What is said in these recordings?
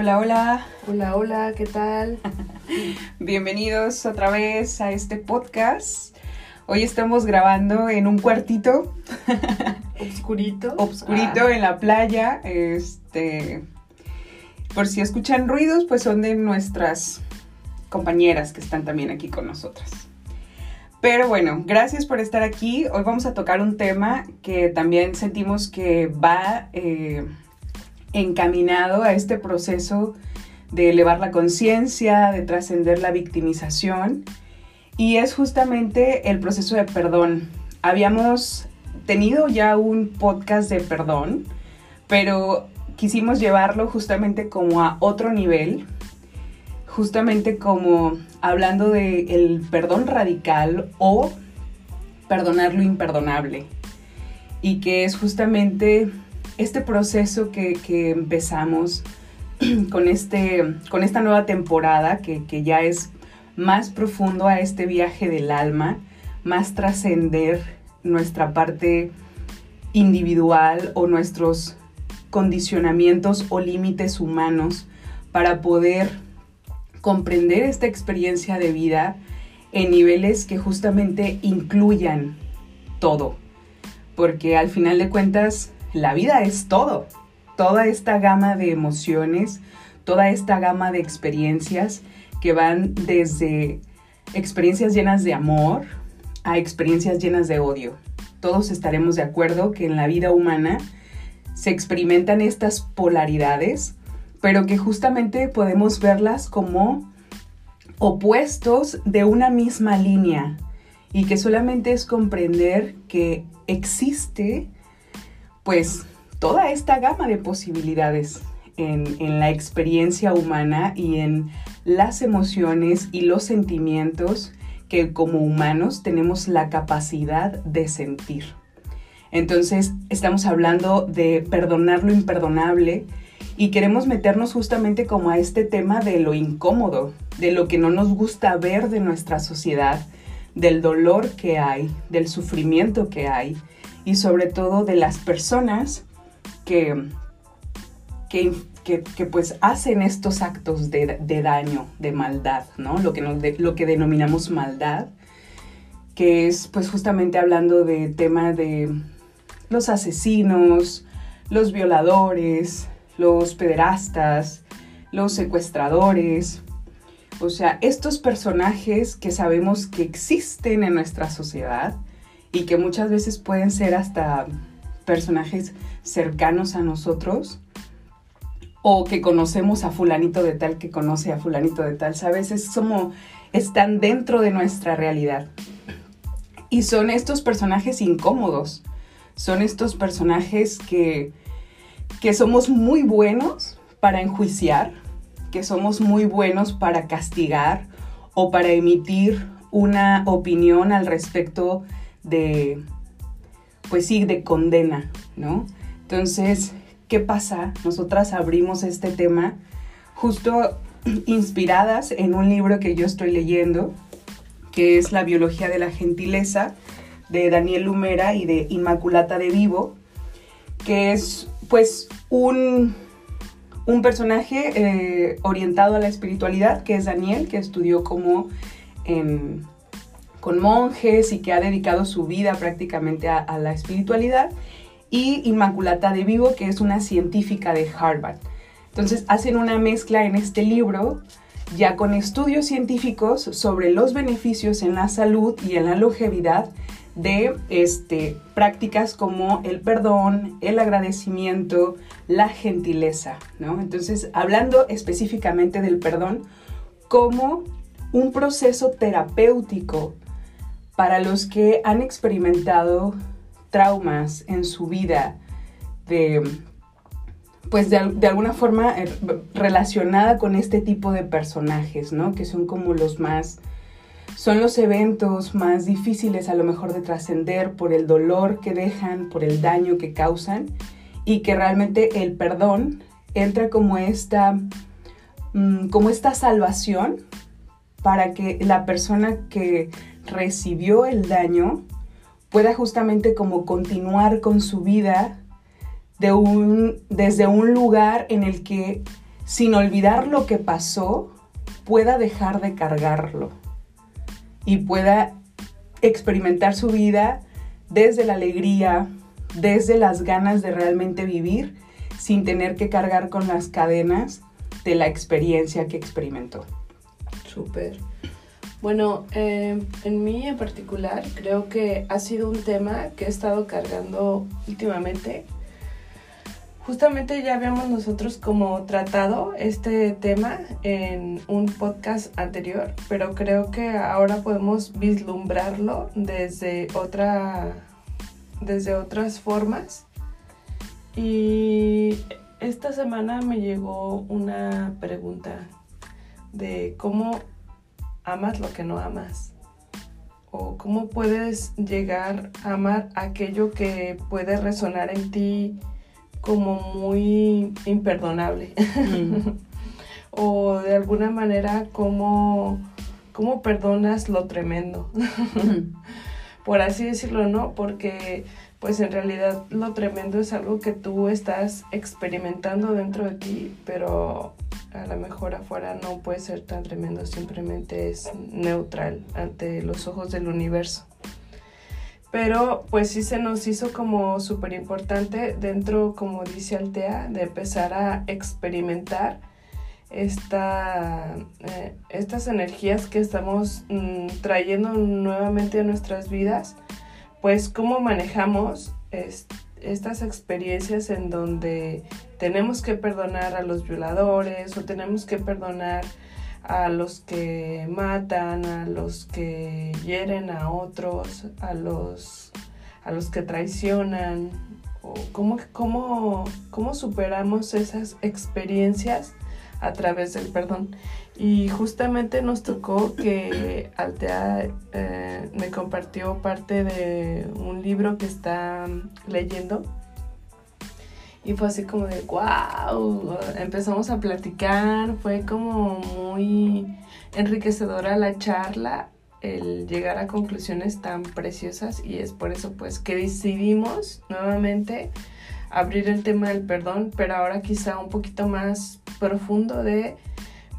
Hola, hola. Hola, hola, ¿qué tal? Bienvenidos otra vez a este podcast. Hoy estamos grabando en un cuartito. Obscurito. Obscurito Ah, en la playa. Este. Por si escuchan ruidos, pues son de nuestras compañeras que están también aquí con nosotras. Pero bueno, gracias por estar aquí. Hoy vamos a tocar un tema que también sentimos que va eh, encaminado a este proceso de elevar la conciencia, de trascender la victimización. Y es justamente el proceso de perdón. Habíamos tenido ya un podcast de perdón, pero quisimos llevarlo justamente como a otro nivel, justamente como hablando de el perdón radical o perdonar lo imperdonable. Y que es justamente este proceso que, que empezamos con, este, con esta nueva temporada que, que ya es más profundo a este viaje del alma, más trascender nuestra parte individual o nuestros condicionamientos o límites humanos para poder comprender esta experiencia de vida en niveles que justamente incluyan todo. Porque al final de cuentas, la vida es todo. Toda esta gama de emociones, toda esta gama de experiencias que van desde experiencias llenas de amor a experiencias llenas de odio. Todos estaremos de acuerdo que en la vida humana se experimentan estas polaridades, pero que justamente podemos verlas como opuestos de una misma línea y que solamente es comprender que existe pues toda esta gama de posibilidades en, la experiencia humana y en las emociones y los sentimientos que como humanos tenemos la capacidad de sentir. Entonces estamos hablando de perdonar lo imperdonable y queremos meternos justamente como a este tema de lo incómodo, de lo que no nos gusta ver de nuestra sociedad, del dolor que hay, del sufrimiento que hay y sobre todo de las personas que, que, que, pues hacen estos actos de, de, daño, de maldad, ¿no? Lo que, lo que denominamos maldad, que es pues justamente hablando de tema de los asesinos, los violadores, los pederastas, los secuestradores, o sea, estos personajes que sabemos que existen en nuestra sociedad y que muchas veces pueden ser hasta personajes cercanos a nosotros o que conocemos a fulanito de tal que conoce a fulanito de tal, ¿sabes? Es como están dentro de nuestra realidad. Y son estos personajes incómodos, son estos personajes que, que somos muy buenos para enjuiciar, que somos muy buenos para castigar o para emitir una opinión al respecto de, pues sí, de condena, ¿no? Entonces, ¿qué pasa? Nosotras abrimos este tema justo inspiradas en un libro que yo estoy leyendo, que es La biología de la gentileza, de Daniel Lumera y de Inmaculata de Vivo, que es pues un, un personaje eh, orientado a la espiritualidad, que es Daniel, que estudió como con monjes y que ha dedicado su vida prácticamente a, la espiritualidad, y Inmaculata de Vivo, que es una científica de Harvard. Entonces hacen una mezcla en este libro ya con estudios científicos sobre los beneficios en la salud y en la longevidad de este, prácticas como el perdón, el agradecimiento, la gentileza, ¿no? Entonces, hablando específicamente del perdón como un proceso terapéutico para los que han experimentado traumas en su vida de pues de, de, alguna forma relacionada con este tipo de personajes, ¿no? Que son como los más, son los eventos más difíciles a lo mejor de trascender por el dolor que dejan, por el daño que causan y que realmente el perdón entra como esta, mmm, como esta salvación para que la persona que recibió el daño pueda justamente como continuar con su vida de un, desde un lugar en el que sin olvidar lo que pasó, pueda dejar de cargarlo y pueda experimentar su vida desde la alegría, desde las ganas de realmente vivir, sin tener que cargar con las cadenas de la experiencia que experimentó. Súper. Bueno, eh, en mí en particular creo que ha sido un tema que he estado cargando últimamente. Justamente ya habíamos nosotros como tratado este tema en un podcast anterior, pero creo que ahora podemos vislumbrarlo desde otra desde otras formas. Y esta semana me llegó una pregunta de cómo amas lo que no amas. O cómo puedes llegar a amar aquello que puede resonar en ti como muy imperdonable. Mm. o de alguna manera cómo, cómo perdonas lo tremendo. Mm. Por así decirlo, ¿no? Porque pues en realidad lo tremendo es algo que tú estás experimentando dentro de ti, pero a lo mejor afuera no puede ser tan tremendo, simplemente es neutral ante los ojos del universo. Pero pues sí se nos hizo como súper importante dentro, como dice Altea, de empezar a experimentar esta, eh, estas energías que estamos mm, trayendo nuevamente a nuestras vidas, pues cómo manejamos estas experiencias en donde tenemos que perdonar a los violadores o tenemos que perdonar a los que matan, a los que hieren a otros, a los, a los que traicionan, o cómo, cómo, cómo superamos esas experiencias a través del perdón. Y justamente nos tocó que Altea eh, me compartió parte de un libro que está leyendo y fue así como de, wow, empezamos a platicar, fue como muy enriquecedora la charla, el llegar a conclusiones tan preciosas y es por eso pues que decidimos nuevamente abrir el tema del perdón, pero ahora quizá un poquito más profundo de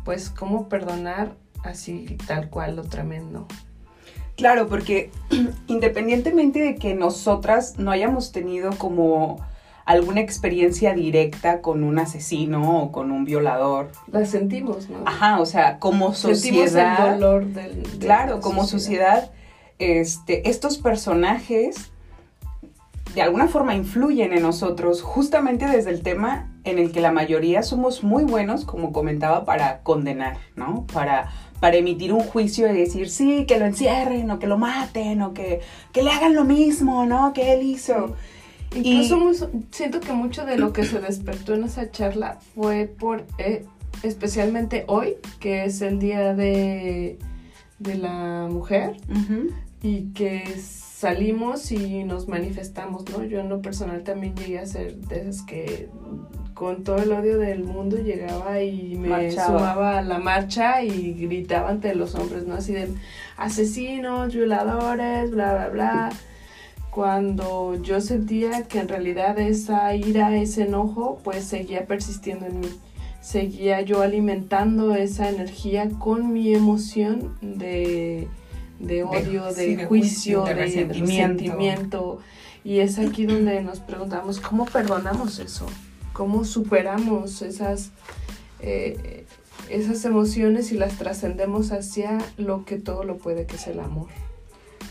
pues cómo perdonar así tal cual lo tremendo. Claro, porque independientemente de que nosotras no hayamos tenido como alguna experiencia directa con un asesino o con un violador. La sentimos, ¿no? Ajá, o sea, como sociedad. Sentimos el dolor del. claro, como sociedad, este, estos personajes de alguna forma influyen en nosotros, justamente desde el tema en el que la mayoría somos muy buenos, como comentaba, para condenar, ¿no? Para, para emitir un juicio y decir, sí, que lo encierren, o que lo maten, o que, que le hagan lo mismo, ¿no? Que él hizo. Incluso siento que mucho de lo que se despertó en esa charla fue por, eh, especialmente hoy, que es el día de, de la mujer, y que salimos y nos manifestamos, ¿no? Yo en lo personal también llegué a ser de esas que con todo el odio del mundo llegaba y me sumaba a la marcha y gritaba ante los hombres, ¿no? Así de asesinos, violadores, bla, bla, bla cuando yo sentía que en realidad esa ira, ese enojo, pues seguía persistiendo en mí. Seguía yo alimentando esa energía con mi emoción de, odio, de, juicio, de, resentimiento. Y es aquí donde nos preguntamos, ¿cómo perdonamos eso? ¿Cómo superamos esas, eh, esas emociones y las trascendemos hacia lo que todo lo puede, que es el amor?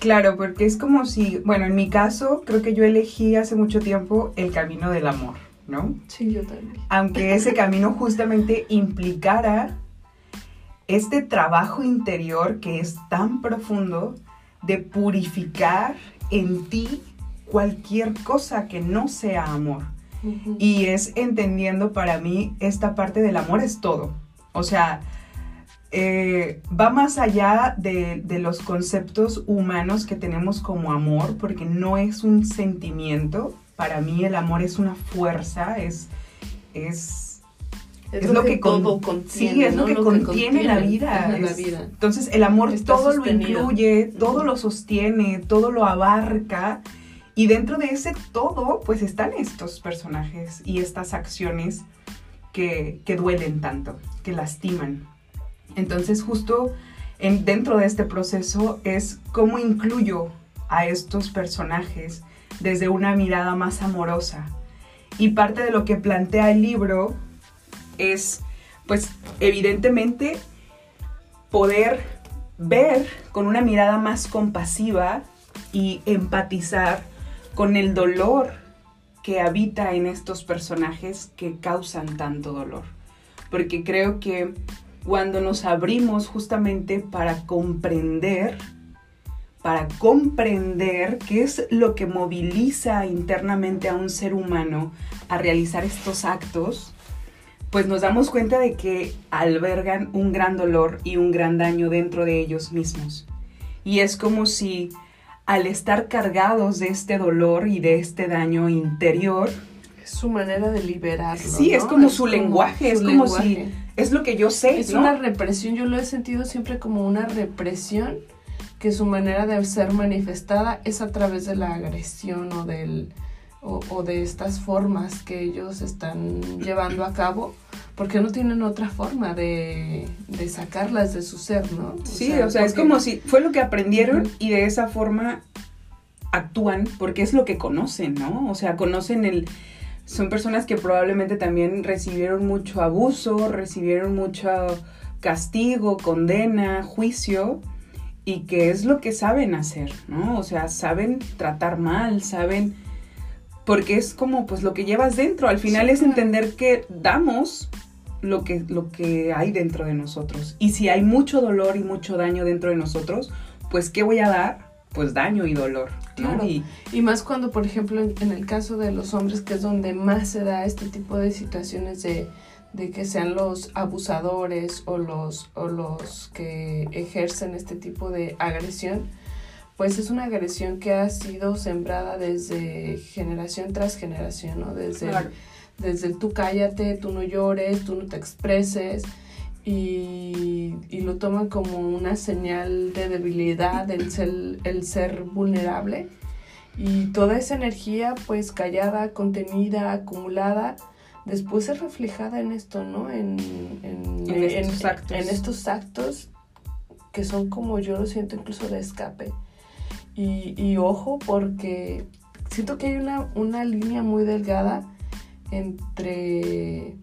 Claro, porque es como si, bueno, en mi caso, creo que yo elegí hace mucho tiempo el camino del amor, ¿no? Sí, yo también. Aunque ese camino justamente implicara este trabajo interior que es tan profundo de purificar en ti cualquier cosa que no sea amor. Y es entendiendo para mí esta parte del amor es todo. O sea, eh, va más allá de, los conceptos humanos que tenemos como amor, porque no es un sentimiento. Para mí el amor es una fuerza, es, es, es, lo, que, todo contiene. es lo, que, contiene la vida. Entonces el amor todo lo incluye, todo lo sostiene, todo lo abarca. Y dentro de ese todo, pues están estos personajes y estas acciones que, que duelen tanto, que lastiman. Entonces justo en, dentro de este proceso es cómo incluyo a estos personajes desde una mirada más amorosa. Y parte de lo que plantea el libro es, pues, evidentemente poder ver con una mirada más compasiva y empatizar con el dolor que habita en estos personajes que causan tanto dolor. Porque creo que cuando nos abrimos justamente para comprender, para comprender qué es lo que moviliza internamente a un ser humano a realizar estos actos, pues nos damos cuenta de que albergan un gran dolor y un gran daño dentro de ellos mismos. Y es como si al estar cargados de este dolor y de este daño interior, es su manera de liberarlo. Sí, es como su lenguaje, es como si es lo que yo sé. Es una represión, yo lo he sentido siempre como una represión que su manera de ser manifestada es a través de la agresión o del o, de estas formas que ellos están llevando a cabo, porque no tienen otra forma de, sacarlas de su ser, ¿no? sí, o sea, es como si fue lo que aprendieron y de esa forma actúan porque es lo que conocen, ¿no? O sea, conocen el... Son personas que probablemente también recibieron mucho abuso, recibieron mucho castigo, condena, juicio, y que es lo que saben hacer, ¿no? O sea, saben tratar mal, saben porque es como pues lo que llevas dentro. Al final es entender que damos lo que, lo que hay dentro de nosotros. Y si hay mucho dolor y mucho daño dentro de nosotros, pues ¿qué voy a dar? Pues daño y dolor. Claro. Y, más cuando, por ejemplo, en, el caso de los hombres, que es donde más se da este tipo de situaciones de, de que sean los abusadores o los, o los que ejercen este tipo de agresión, pues es una agresión que ha sido sembrada desde generación tras generación, ¿no? Desde, el, desde tú cállate, tú no llores, tú no te expreses y, lo toman como una señal de debilidad, el ser, el ser vulnerable y toda esa energía pues callada, contenida, acumulada, después es reflejada en esto, ¿no? En, estos actos. en estos actos que son como yo lo siento incluso de escape y, ojo porque siento que hay una, una línea muy delgada entre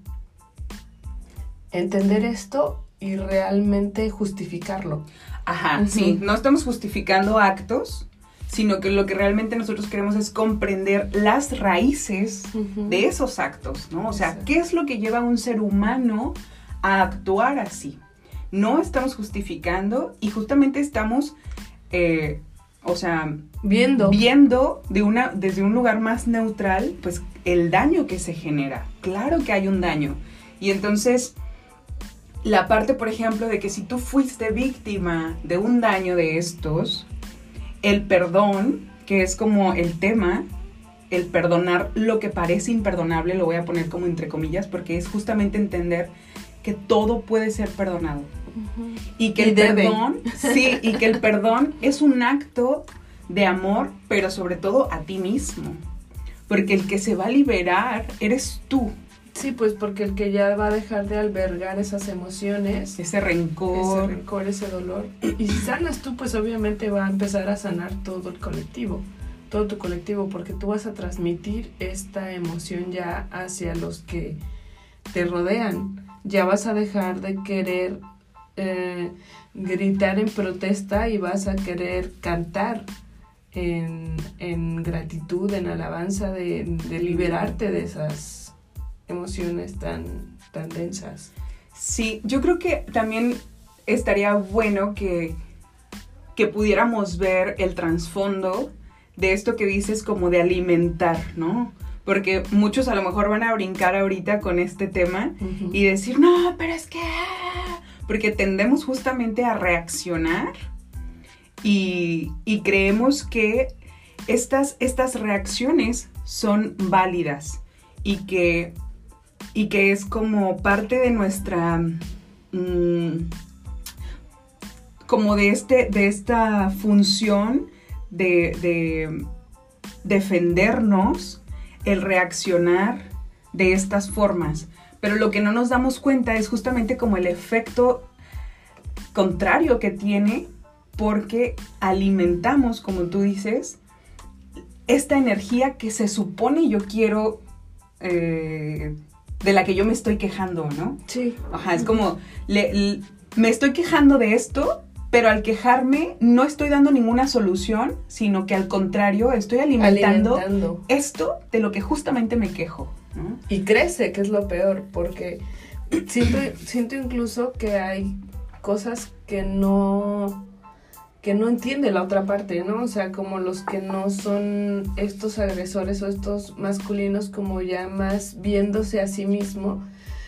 entender esto y realmente justificarlo. Ajá, sí, no estamos justificando actos, sino que lo que realmente nosotros queremos es comprender las raíces de esos actos, ¿no? O sea, ¿qué es lo que lleva a un ser humano a actuar así? No estamos justificando y justamente estamos eh, o sea, viendo, viendo de una, desde un lugar más neutral, pues el daño que se genera. Claro que hay un daño. Y entonces, la parte, por ejemplo, de que si tú fuiste víctima de un daño de estos, el perdón, que es como el tema, el perdonar lo que parece imperdonable, lo voy a poner como entre comillas, porque es justamente entender que todo puede ser perdonado y que el perdón, sí, y que el perdón es un acto de amor, pero sobre todo a ti mismo. Porque el que se va a liberar eres tú. Sí, pues porque el que ya va a dejar de albergar esas emociones, ese rencor, ese rencor, ese dolor. Y si sanas tú, pues obviamente va a empezar a sanar todo el colectivo, todo tu colectivo, porque tú vas a transmitir esta emoción ya hacia los que te rodean. Ya vas a dejar de querer eh, gritar en protesta y vas a querer cantar en, gratitud, en alabanza de, liberarte de esas emociones tan, tan densas. Sí, yo creo que también estaría bueno que, que pudiéramos ver el trasfondo de esto que dices como de alimentar, ¿no? Porque muchos a lo mejor van a brincar ahorita con este tema y decir, no, pero es que porque tendemos justamente a reaccionar y, creemos que estas, estas reacciones son válidas y que, y que es como parte de nuestra... Mm, como de, este, de esta función de, de defendernos, el reaccionar de estas formas. Pero lo que no nos damos cuenta es justamente como el efecto contrario que tiene porque alimentamos, como tú dices, esta energía que se supone yo quiero, eh, de la que yo me estoy quejando, ¿no? Sí. Ajá, es como, me estoy quejando de esto, pero al quejarme no estoy dando ninguna solución, sino que al contrario estoy alimentando, esto de lo que justamente me quejo. ¿no? Y crece, que es lo peor, porque siento, siento incluso que hay cosas que no que no entiende la otra parte, ¿no? O sea, como los que no son estos agresores o estos masculinos como ya más viéndose a sí mismo,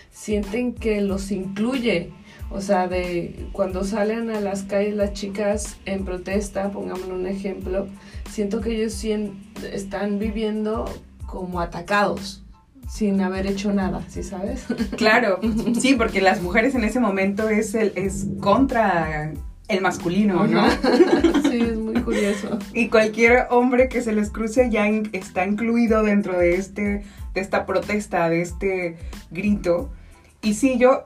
sienten que los incluye. O sea, de cuando salen a las calles las chicas en protesta, pongámosle un ejemplo, siento que ellos están viviendo como atacados sin haber hecho nada, ¿sí sabes? Claro, sí, porque las mujeres en ese momento es el es contra el masculino, ¿no? sí, es muy curioso. y cualquier hombre que se les cruce ya está incluido dentro de, este, de esta protesta, de este grito. Y sí, yo,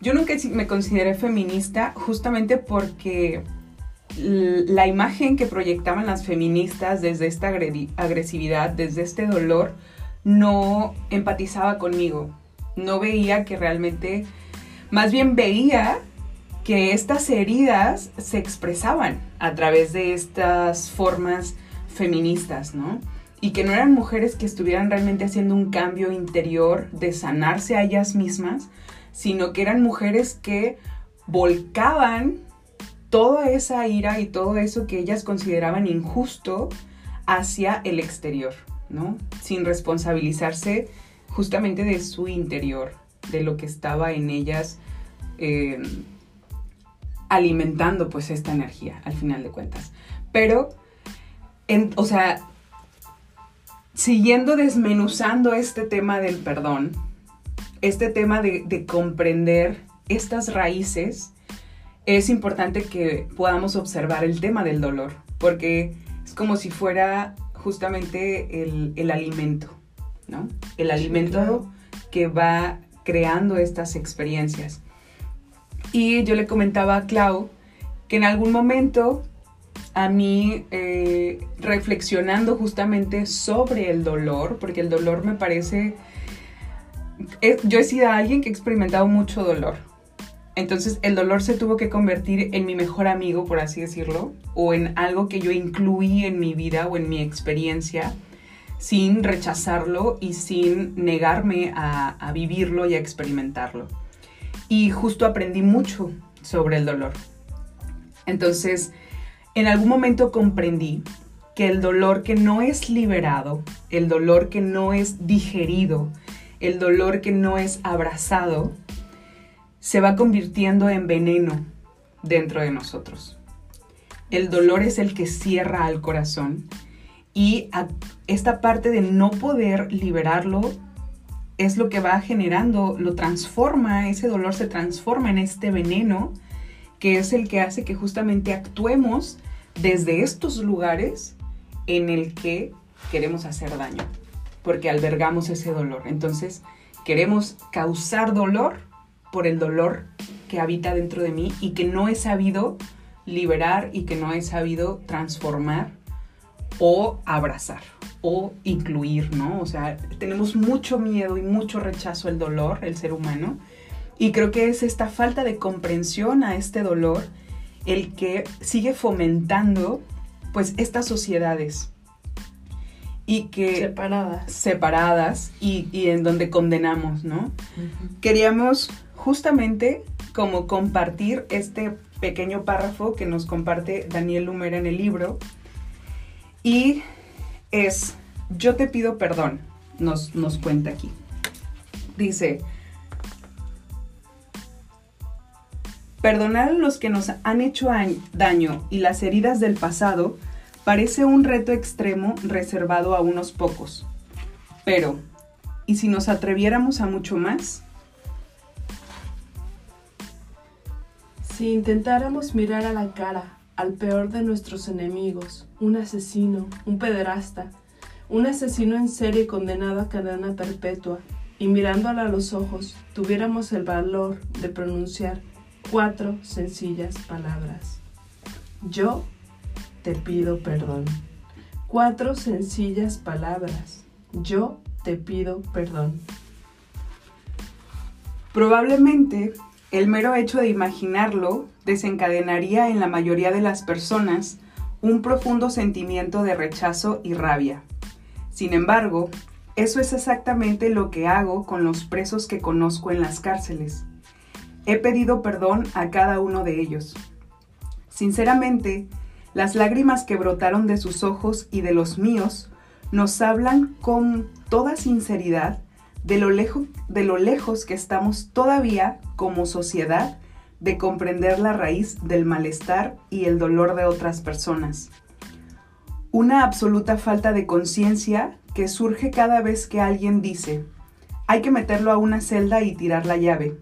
yo nunca me consideré feminista justamente porque la imagen que proyectaban las feministas desde esta agresividad, desde este dolor, no empatizaba conmigo. No veía que realmente, más bien veía que estas heridas se expresaban a través de estas formas feministas, ¿no? Y que no eran mujeres que estuvieran realmente haciendo un cambio interior de sanarse a ellas mismas, sino que eran mujeres que volcaban toda esa ira y todo eso que ellas consideraban injusto hacia el exterior, ¿no? Sin responsabilizarse justamente de su interior, de lo que estaba en ellas eh, alimentando pues esta energía al final de cuentas. Pero, o sea, siguiendo desmenuzando este tema del perdón, este tema de, de comprender estas raíces, es importante que podamos observar el tema del dolor, porque es como si fuera justamente el, el alimento, ¿no? El alimento que va creando estas experiencias. Y yo le comentaba a Clau que en algún momento a mí eh, reflexionando justamente sobre el dolor, porque el dolor me parece... Eh, yo he sido alguien que ha experimentado mucho dolor. Entonces el dolor se tuvo que convertir en mi mejor amigo, por así decirlo, o en algo que yo incluí en mi vida o en mi experiencia sin rechazarlo y sin negarme a vivirlo y a experimentarlo y justo aprendí mucho sobre el dolor. Entonces, en algún momento comprendí que el dolor que no es liberado, el dolor que no es digerido, el dolor que no es abrazado, se va convirtiendo en veneno dentro de nosotros. El dolor es el que cierra al corazón y esta parte de no poder liberarlo es lo que va generando, lo transforma, ese dolor se transforma en este veneno que es el que hace que justamente actuemos desde estos lugares en el que queremos hacer daño, porque albergamos ese dolor. Entonces, queremos causar dolor por el dolor que habita dentro de mí y que no he sabido liberar y que no he sabido transformar o abrazar o incluir, ¿no? O sea, tenemos mucho miedo y mucho rechazo al dolor, el ser humano, y creo que es esta falta de comprensión a este dolor el que sigue fomentando pues estas sociedades. Y que separadas. separadas y, en donde condenamos no queríamos justamente como compartir este pequeño párrafo que nos comparte Daniel Lumera en el libro y es, yo te pido perdón, nos, nos cuenta aquí. Dice, perdonar a los que nos han hecho daño y las heridas del pasado parece un reto extremo reservado a unos pocos. Pero, ¿y si nos atreviéramos a mucho más? Si intentáramos mirar a la cara al peor de nuestros enemigos, un asesino, un pederasta, un asesino en serie condenado a cadena perpetua, y mirándola a los ojos tuviéramos el valor de pronunciar cuatro sencillas palabras. Yo te pido perdón. Cuatro sencillas palabras. Yo te pido perdón. Probablemente el mero hecho de imaginarlo desencadenaría en la mayoría de las personas un profundo sentimiento de rechazo y rabia. Sin embargo, eso es exactamente lo que hago con los presos que conozco en las cárceles. He pedido perdón a cada uno de ellos. Sinceramente, las lágrimas que brotaron de sus ojos y de los míos nos hablan con toda sinceridad de lo, de lo lejos que estamos todavía como sociedad de comprender la raíz del malestar y el dolor de otras personas. Una absoluta falta de conciencia que surge cada vez que alguien dice, hay que meterlo a una celda y tirar la llave.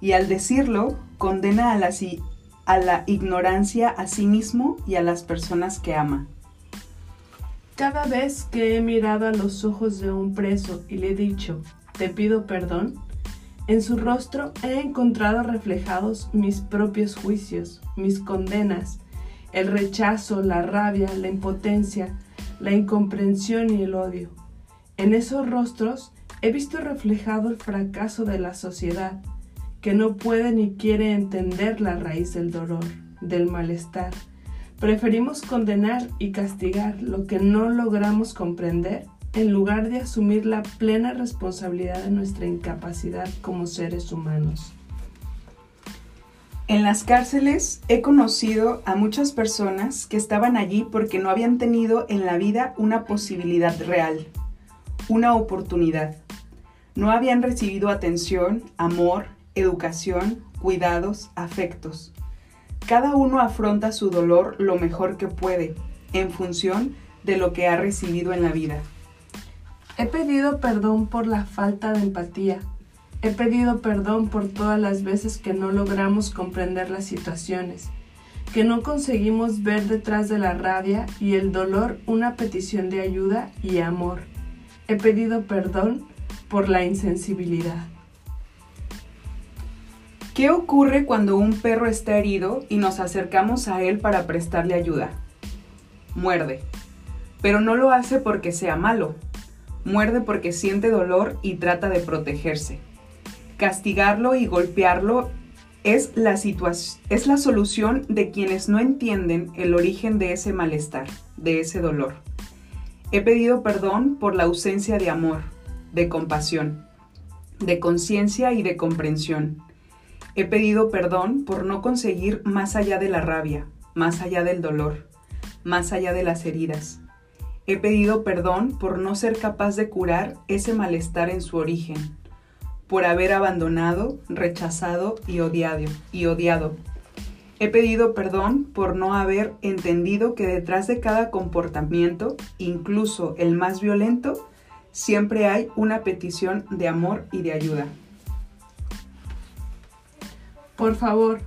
Y al decirlo, condena a la, a la ignorancia a sí mismo y a las personas que ama. Cada vez que he mirado a los ojos de un preso y le he dicho, te pido perdón, en su rostro he encontrado reflejados mis propios juicios, mis condenas, el rechazo, la rabia, la impotencia, la incomprensión y el odio. En esos rostros he visto reflejado el fracaso de la sociedad, que no puede ni quiere entender la raíz del dolor, del malestar. Preferimos condenar y castigar lo que no logramos comprender en lugar de asumir la plena responsabilidad de nuestra incapacidad como seres humanos. En las cárceles he conocido a muchas personas que estaban allí porque no habían tenido en la vida una posibilidad real, una oportunidad. No habían recibido atención, amor, educación, cuidados, afectos. Cada uno afronta su dolor lo mejor que puede, en función de lo que ha recibido en la vida. He pedido perdón por la falta de empatía. He pedido perdón por todas las veces que no logramos comprender las situaciones, que no conseguimos ver detrás de la rabia y el dolor una petición de ayuda y amor. He pedido perdón por la insensibilidad. ¿Qué ocurre cuando un perro está herido y nos acercamos a él para prestarle ayuda? Muerde, pero no lo hace porque sea malo, muerde porque siente dolor y trata de protegerse. Castigarlo y golpearlo es la, es la solución de quienes no entienden el origen de ese malestar, de ese dolor. He pedido perdón por la ausencia de amor, de compasión, de conciencia y de comprensión. He pedido perdón por no conseguir más allá de la rabia, más allá del dolor, más allá de las heridas, He pedido perdón por no ser capaz de curar ese malestar en su origen, por haber abandonado, rechazado y odiado, y odiado. He pedido perdón por no haber entendido que detrás de cada comportamiento, incluso el más violento, siempre hay una petición de amor y de ayuda. Por favor,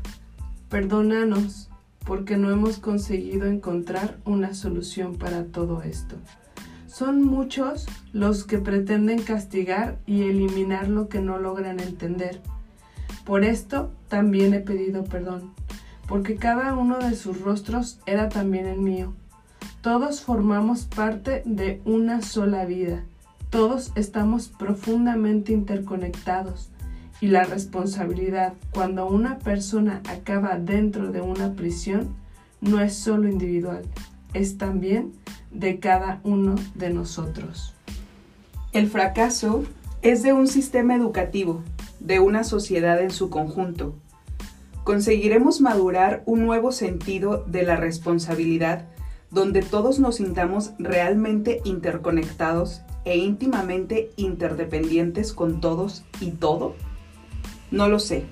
perdónanos porque no hemos conseguido encontrar una solución para todo esto. Son muchos los que pretenden castigar y eliminar lo que no logran entender. Por esto también he pedido perdón, porque cada uno de sus rostros era también el mío. Todos formamos parte de una sola vida. Todos estamos profundamente interconectados y la responsabilidad cuando una persona acaba dentro de una prisión no es solo individual, es también de cada uno de nosotros. El fracaso es de un sistema educativo, de una sociedad en su conjunto. Conseguiremos madurar un nuevo sentido de la responsabilidad donde todos nos sintamos realmente interconectados e íntimamente interdependientes con todos y todo. No lo sé,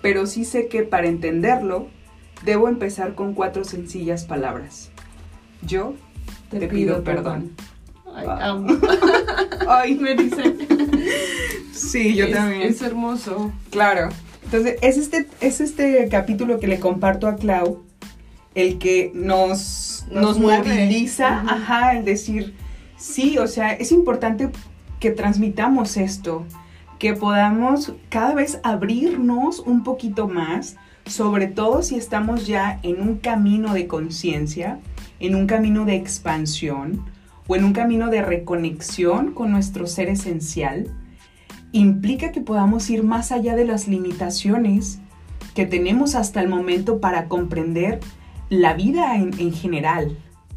pero sí sé que para entenderlo debo empezar con cuatro sencillas palabras. Yo te, pido, perdón. Ay, amo. Ay, me dicen. Sí, yo también. Es hermoso. Claro. Entonces, es este, es este capítulo que le comparto a Clau, el que nos, nos, moviliza, ajá, el decir, sí, o sea, es importante que transmitamos esto que podamos cada vez abrirnos un poquito más, sobre todo si estamos ya en un camino de conciencia, en un camino de expansión o en un camino de reconexión con nuestro ser esencial, implica que podamos ir más allá de las limitaciones que tenemos hasta el momento para comprender la vida en, general,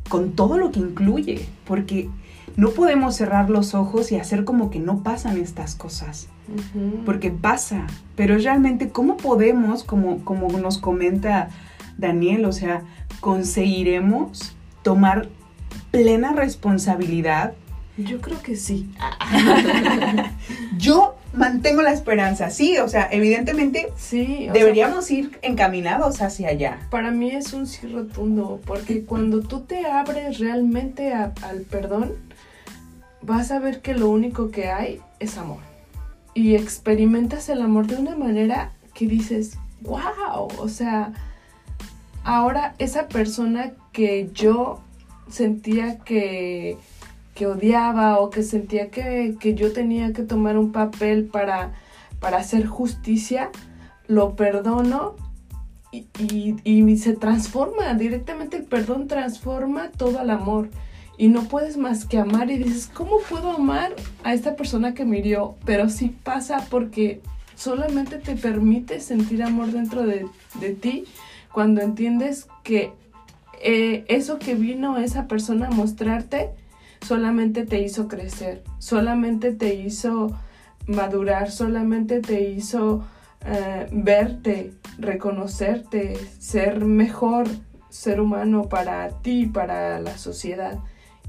con todo lo que incluye, porque no podemos cerrar los ojos y hacer como que no pasan estas cosas, porque pasa, pero realmente cómo podemos, como, como nos comenta Daniel, o sea, conseguiremos tomar plena responsabilidad. Yo creo que sí. Yo mantengo la esperanza, sí, o sea, evidentemente sí, deberíamos ir encaminados hacia allá. Para mí es un sí rotundo, porque cuando tú te abres realmente al perdón, vas a ver que lo único que hay es amor. Y experimentas el amor de una manera que dices, wow, o sea, ahora esa persona que yo sentía que, que odiaba o que sentía que, yo tenía que tomar un papel para, para hacer justicia, lo perdono y, y, se transforma, directamente el perdón transforma todo al amor y no puedes más que amar y dices, ¿cómo puedo amar a esta persona que me hirió? Pero sí pasa porque solamente te permite sentir amor dentro de, ti cuando entiendes que eh, eso que vino esa persona a mostrarte solamente te hizo crecer, solamente te hizo madurar, solamente te hizo eh, verte, reconocerte, ser mejor ser humano para ti, para la sociedad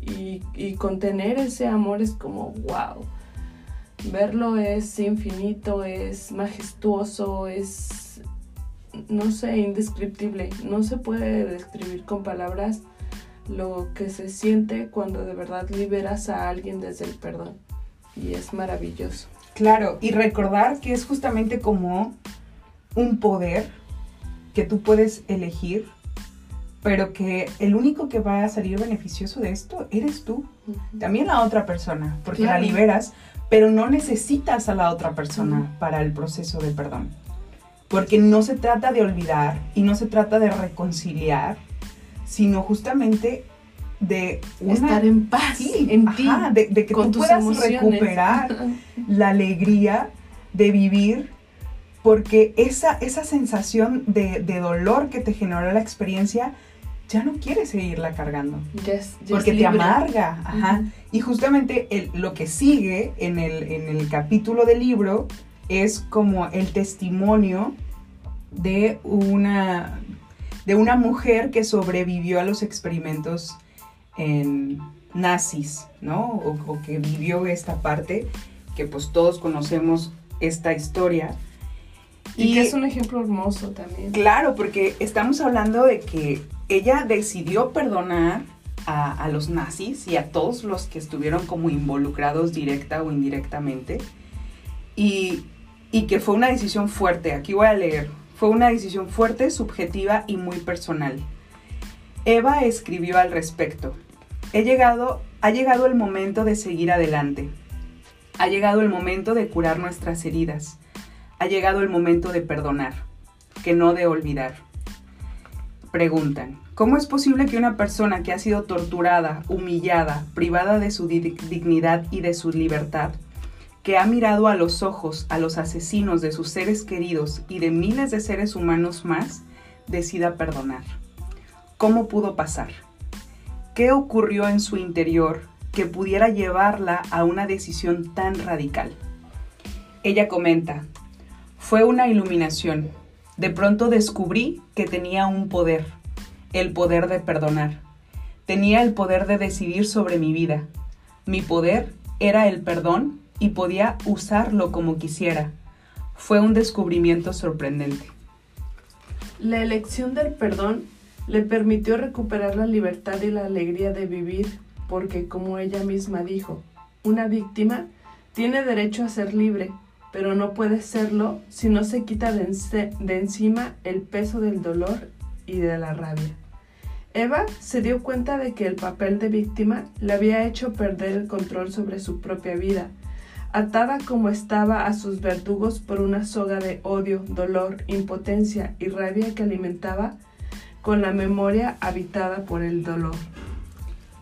y, contener ese amor es como, wow. Verlo es infinito, es majestuoso, es, no sé, indescriptible. No se puede describir con palabras lo que se siente cuando de verdad liberas a alguien desde el perdón. Y es maravilloso. Claro, y recordar que es justamente como un poder que tú puedes elegir pero que el único que va a salir beneficioso de esto eres tú, también la otra persona, porque la liberas, pero no necesitas a la otra persona para el proceso de perdón, porque no se trata de olvidar y no se trata de reconciliar, sino justamente de estar en paz. En ti, de, que tú puedas recuperar la alegría de vivir porque esa, esa sensación de, de, dolor que te generó la experiencia ya no quieres seguirla cargando. porque te amarga. Ajá. Y justamente lo que sigue en el, en el capítulo del libro es como el testimonio de una, de una mujer que sobrevivió a los experimentos en nazis, ¿no? O, o, que vivió esta parte, que pues todos conocemos esta historia. Y, y que es un ejemplo hermoso también. Claro, porque estamos hablando de que ella decidió perdonar a, los nazis y a todos los que estuvieron como involucrados directa o indirectamente. Y, y que fue una decisión fuerte, aquí voy a leer, fue una decisión fuerte, subjetiva y muy personal. Eva escribió al respecto. He llegado, ha llegado el momento de seguir adelante. Ha llegado el momento de curar nuestras heridas. Ha llegado el momento de perdonar, que no de olvidar preguntan, ¿cómo es posible que una persona que ha sido torturada, humillada, privada de su dignidad y de su libertad, que ha mirado a los ojos a los asesinos de sus seres queridos y de miles de seres humanos más, decida perdonar? ¿Cómo pudo pasar? ¿Qué ocurrió en su interior que pudiera llevarla a una decisión tan radical? Ella comenta, fue una iluminación de pronto descubrí que tenía un poder, el poder de perdonar. Tenía el poder de decidir sobre mi vida. Mi poder era el perdón y podía usarlo como quisiera. Fue un descubrimiento sorprendente. La elección del perdón le permitió recuperar la libertad y la alegría de vivir, porque como ella misma dijo, una víctima tiene derecho a ser libre pero no puede serlo si no se quita de, encima el peso del dolor y de la rabia. Eva se dio cuenta de que el papel de víctima le había hecho perder el control sobre su propia vida. atada como estaba a sus verdugos por una soga de odio, dolor, impotencia y rabia que alimentaba con la memoria habitada por el dolor.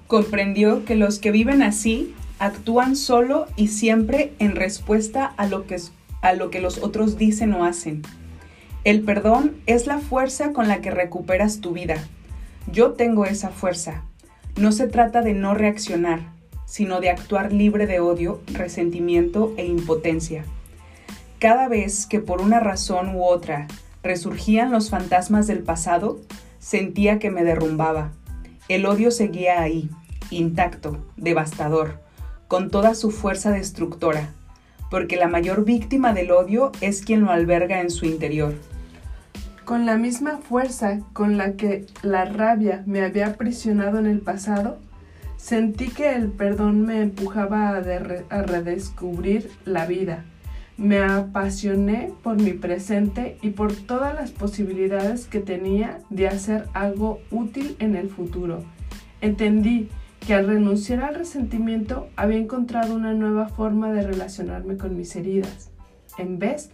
Comprendió que los que viven así actúan solo y siempre en respuesta a lo que, a lo que los otros dicen o hacen. El perdón es la fuerza con la que recuperas tu vida. Yo tengo esa fuerza. No se trata de no reaccionar, sino de actuar libre de odio, resentimiento e impotencia. Cada vez que por una razón u otra resurgían los fantasmas del pasado, sentía que me derrumbaba. El odio seguía ahí, intacto, devastador, con toda su fuerza destructora, porque la mayor víctima del odio es quien lo alberga en su interior. Con la misma fuerza con la que la rabia me había aprisionado en el pasado, sentí que el perdón me empujaba a, redescubrir la vida. Me apasioné por mi presente y por todas las posibilidades que tenía de hacer algo útil en el futuro. Entendí que al renunciar al resentimiento había encontrado una nueva forma de relacionarme con mis heridas. En vez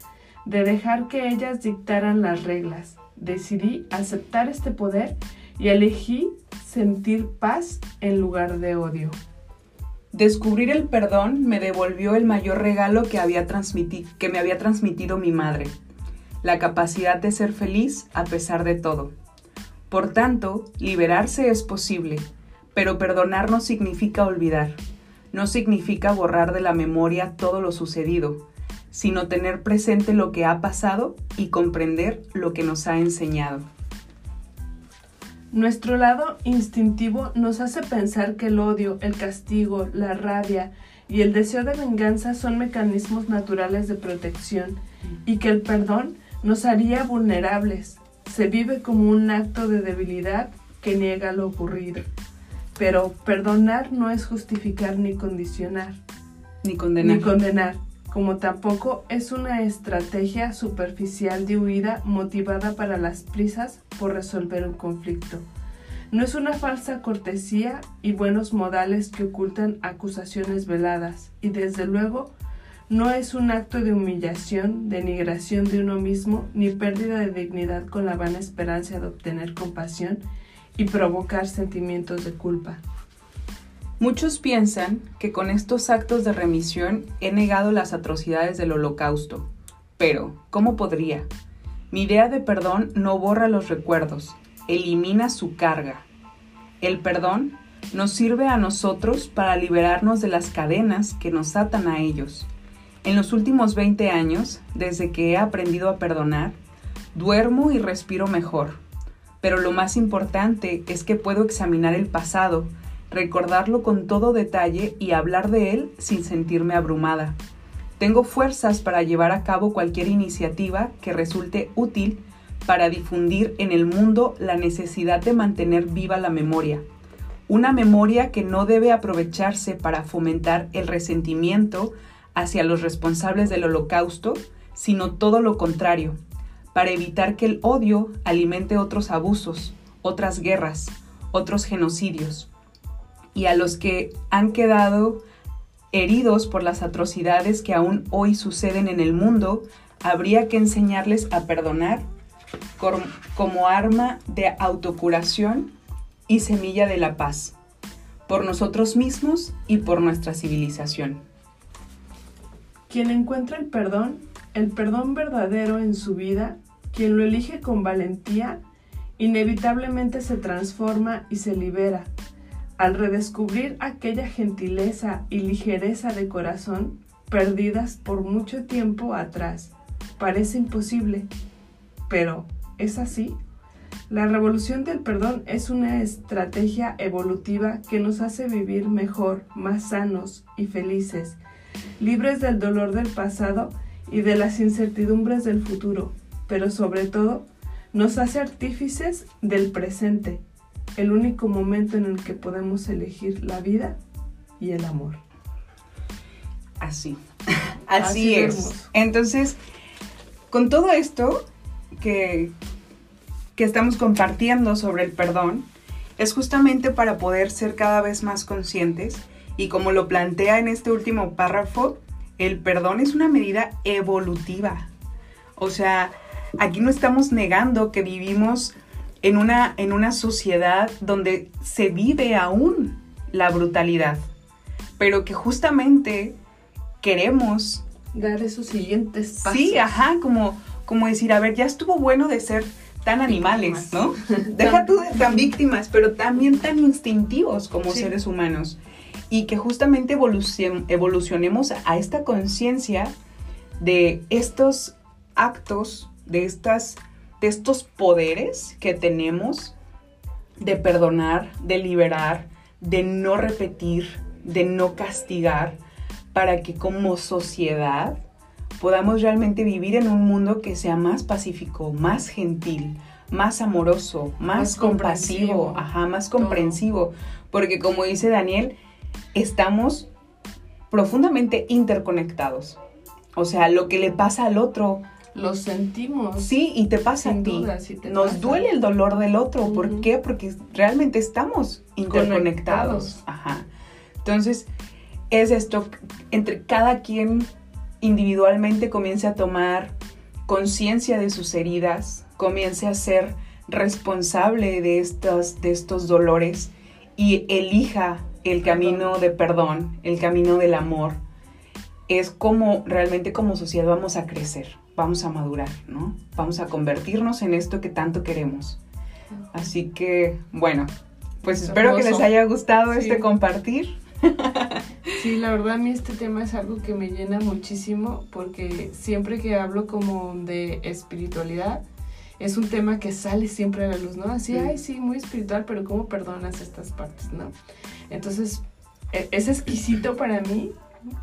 de dejar que ellas dictaran las reglas, decidí aceptar este poder y elegí sentir paz en lugar de odio. Descubrir el perdón me devolvió el mayor regalo que, había que me había transmitido mi madre, la capacidad de ser feliz a pesar de todo. Por tanto, liberarse es posible, pero perdonar no significa olvidar, no significa borrar de la memoria todo lo sucedido, sino tener presente lo que ha pasado y comprender lo que nos ha enseñado. Nuestro lado instintivo nos hace pensar que el odio, el castigo, la rabia y el deseo de venganza son mecanismos naturales de protección y que el perdón nos haría vulnerables. Se vive como un acto de debilidad que niega lo ocurrido. Pero perdonar no es justificar ni condicionar. Ni condenar. Ni condenar, como tampoco es una estrategia superficial de huida motivada para las prisas por resolver un conflicto. No es una falsa cortesía y buenos modales que ocultan acusaciones veladas, y desde luego no es un acto de humillación, denigración de uno mismo, ni pérdida de dignidad con la vana esperanza de obtener compasión y provocar sentimientos de culpa. Muchos piensan que con estos actos de remisión he negado las atrocidades del holocausto, pero ¿cómo podría? Mi idea de perdón no borra los recuerdos, elimina su carga. El perdón nos sirve a nosotros para liberarnos de las cadenas que nos atan a ellos. En los últimos 20 años, desde que he aprendido a perdonar, duermo y respiro mejor pero lo más importante es que puedo examinar el pasado, recordarlo con todo detalle y hablar de él sin sentirme abrumada. Tengo fuerzas para llevar a cabo cualquier iniciativa que resulte útil para difundir en el mundo la necesidad de mantener viva la memoria. Una memoria que no debe aprovecharse para fomentar el resentimiento hacia los responsables del holocausto, sino todo lo contrario, para evitar que el odio alimente otros abusos, otras guerras, otros genocidios, y a los que han quedado heridos por las atrocidades que aún hoy suceden en el mundo, habría que enseñarles a perdonar como arma de autocuración y semilla de la paz, por nosotros mismos y por nuestra civilización. Quien encuentra el perdón el perdón verdadero en su vida, quien lo elige con valentía, inevitablemente se transforma y se libera. Al redescubrir aquella gentileza y ligereza de corazón perdidas por mucho tiempo atrás, parece imposible, pero ¿es así? La revolución del perdón es una estrategia evolutiva que nos hace vivir mejor, más sanos y felices, libres del dolor del pasado y de las incertidumbres del futuro, pero sobre todo nos hace artífices del presente, el único momento en el que podemos elegir la vida y el amor. Así, así, es. Entonces, con todo esto que, que estamos compartiendo sobre el perdón, es justamente para poder ser cada vez más conscientes y como lo plantea en este último párrafo, el perdón es una medida evolutiva. O sea, aquí no estamos negando que vivimos en una, en una sociedad donde se vive aún la brutalidad, pero que justamente queremos dar esos siguientes pasos. Sí, ajá, como, como decir, a ver, ya estuvo bueno de ser tan animales, ¿no? Deja tú de tan víctimas, pero también tan instintivos como seres humanos y que justamente evolucionemos a esta conciencia de estos actos, de, estas, de estos poderes que tenemos de perdonar, de liberar, de no repetir, de no castigar, para que como sociedad podamos realmente vivir en un mundo que sea más pacífico, más gentil, más amoroso, más, compasivo, ajá, más comprensivo. Porque como dice Daniel, estamos profundamente interconectados. O sea, lo que le pasa al otro. Lo sentimos. Sí, y te pasa a ti. Nos duele el dolor del otro. ¿Por qué? Porque realmente estamos interconectados. Ajá. Entonces, es esto, entre cada quien individualmente comience a tomar conciencia de sus heridas, comience a ser responsable de estos, de estos dolores y elija el camino de perdón, el camino del amor, es como realmente como sociedad vamos a crecer, vamos a madurar, ¿no? Vamos a convertirnos en esto que tanto queremos. Así que, bueno, pues espero que les haya gustado este compartir. Sí, la verdad a mí este tema es algo que me llena muchísimo porque siempre que hablo como de espiritualidad, es un tema que sale siempre a la luz, ¿no? Así, ay, sí, muy espiritual, pero ¿cómo perdonas estas partes, no? Entonces, e, es exquisito para mí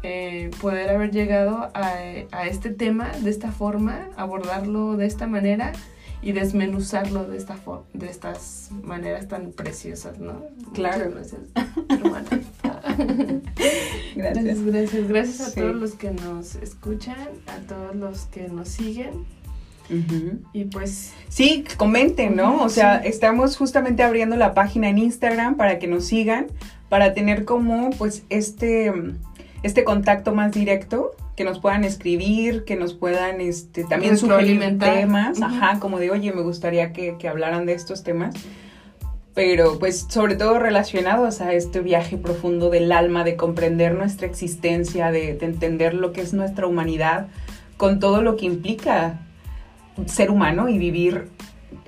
eh, poder haber llegado a, este tema de esta forma, abordarlo de esta manera y desmenuzarlo de esta de estas maneras tan preciosas, ¿no? Claro. gracias, hermana. gracias. gracias. Gracias, a todos los que nos escuchan, a todos los que nos siguen. Y pues... Sí, comenten, ¿no? O sea, estamos justamente abriendo la página en Instagram para que nos sigan, para tener como pues este, este contacto más directo, que nos puedan escribir, que nos puedan este, también sugerir temas, ajá, como de, oye, me gustaría que, que hablaran de estos temas pero pues sobre todo relacionados a este viaje profundo del alma, de comprender nuestra existencia, de, de, entender lo que es nuestra humanidad, con todo lo que implica ser humano y vivir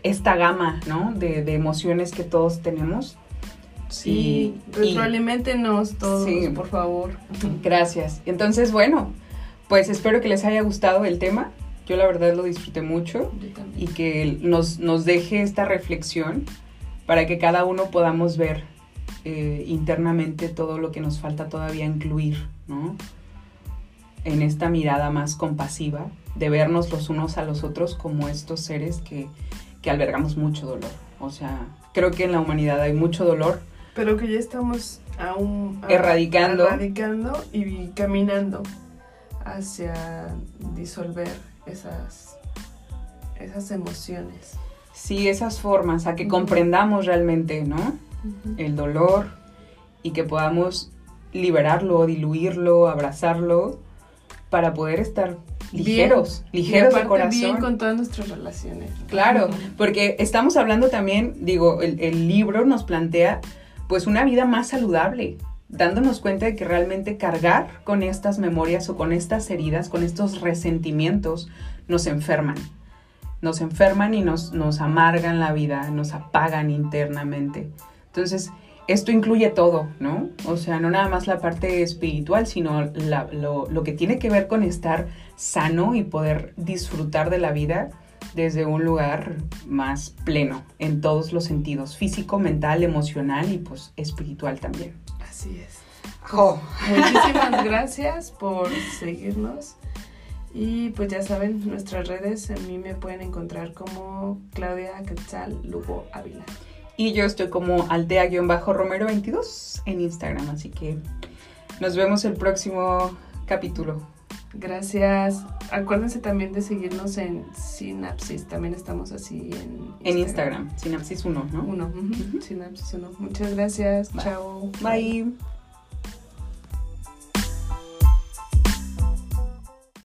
esta gama, ¿no? De, emociones que todos tenemos. Sí, retroalimentenos todos, por favor. Gracias. Entonces, bueno, pues espero que les haya gustado el tema. Yo la verdad lo disfruté mucho y que nos, nos deje esta reflexión para que cada uno podamos ver eh, internamente todo lo que nos falta todavía incluir, ¿no? En esta mirada más compasiva de vernos los unos a los otros como estos seres que, albergamos mucho dolor. O sea, creo que en la humanidad hay mucho dolor. Pero que ya estamos aún erradicando. erradicando y caminando hacia disolver esas, esas emociones. Sí, esas formas, a que comprendamos realmente, ¿no? El dolor y que podamos liberarlo, diluirlo, abrazarlo para poder estar ligeros, ligeros de corazón. Bien con todas nuestras relaciones. Claro, porque estamos hablando también, digo, el, el, libro nos plantea pues una vida más saludable, dándonos cuenta de que realmente cargar con estas memorias o con estas heridas, con estos resentimientos, nos enferman. Nos enferman y nos, nos amargan la vida, nos apagan internamente. Entonces, esto incluye todo, ¿no? O sea, no nada más la parte espiritual, sino lo, que tiene que ver con estar sano y poder disfrutar de la vida desde un lugar más pleno en todos los sentidos, físico, mental, emocional y pues espiritual también. Así es. muchísimas gracias por seguirnos. Y pues ya saben, nuestras redes, a mí me pueden encontrar como Claudia Quetzal Lugo Ávila. Y yo estoy como aldea-romero22 en Instagram, así que nos vemos el próximo capítulo. Gracias. Acuérdense también de seguirnos en Sinapsis. También estamos así en Instagram. En Instagram, Sinapsis 1, ¿no? 1, Sinapsis 1. Muchas gracias. Chao. Bye.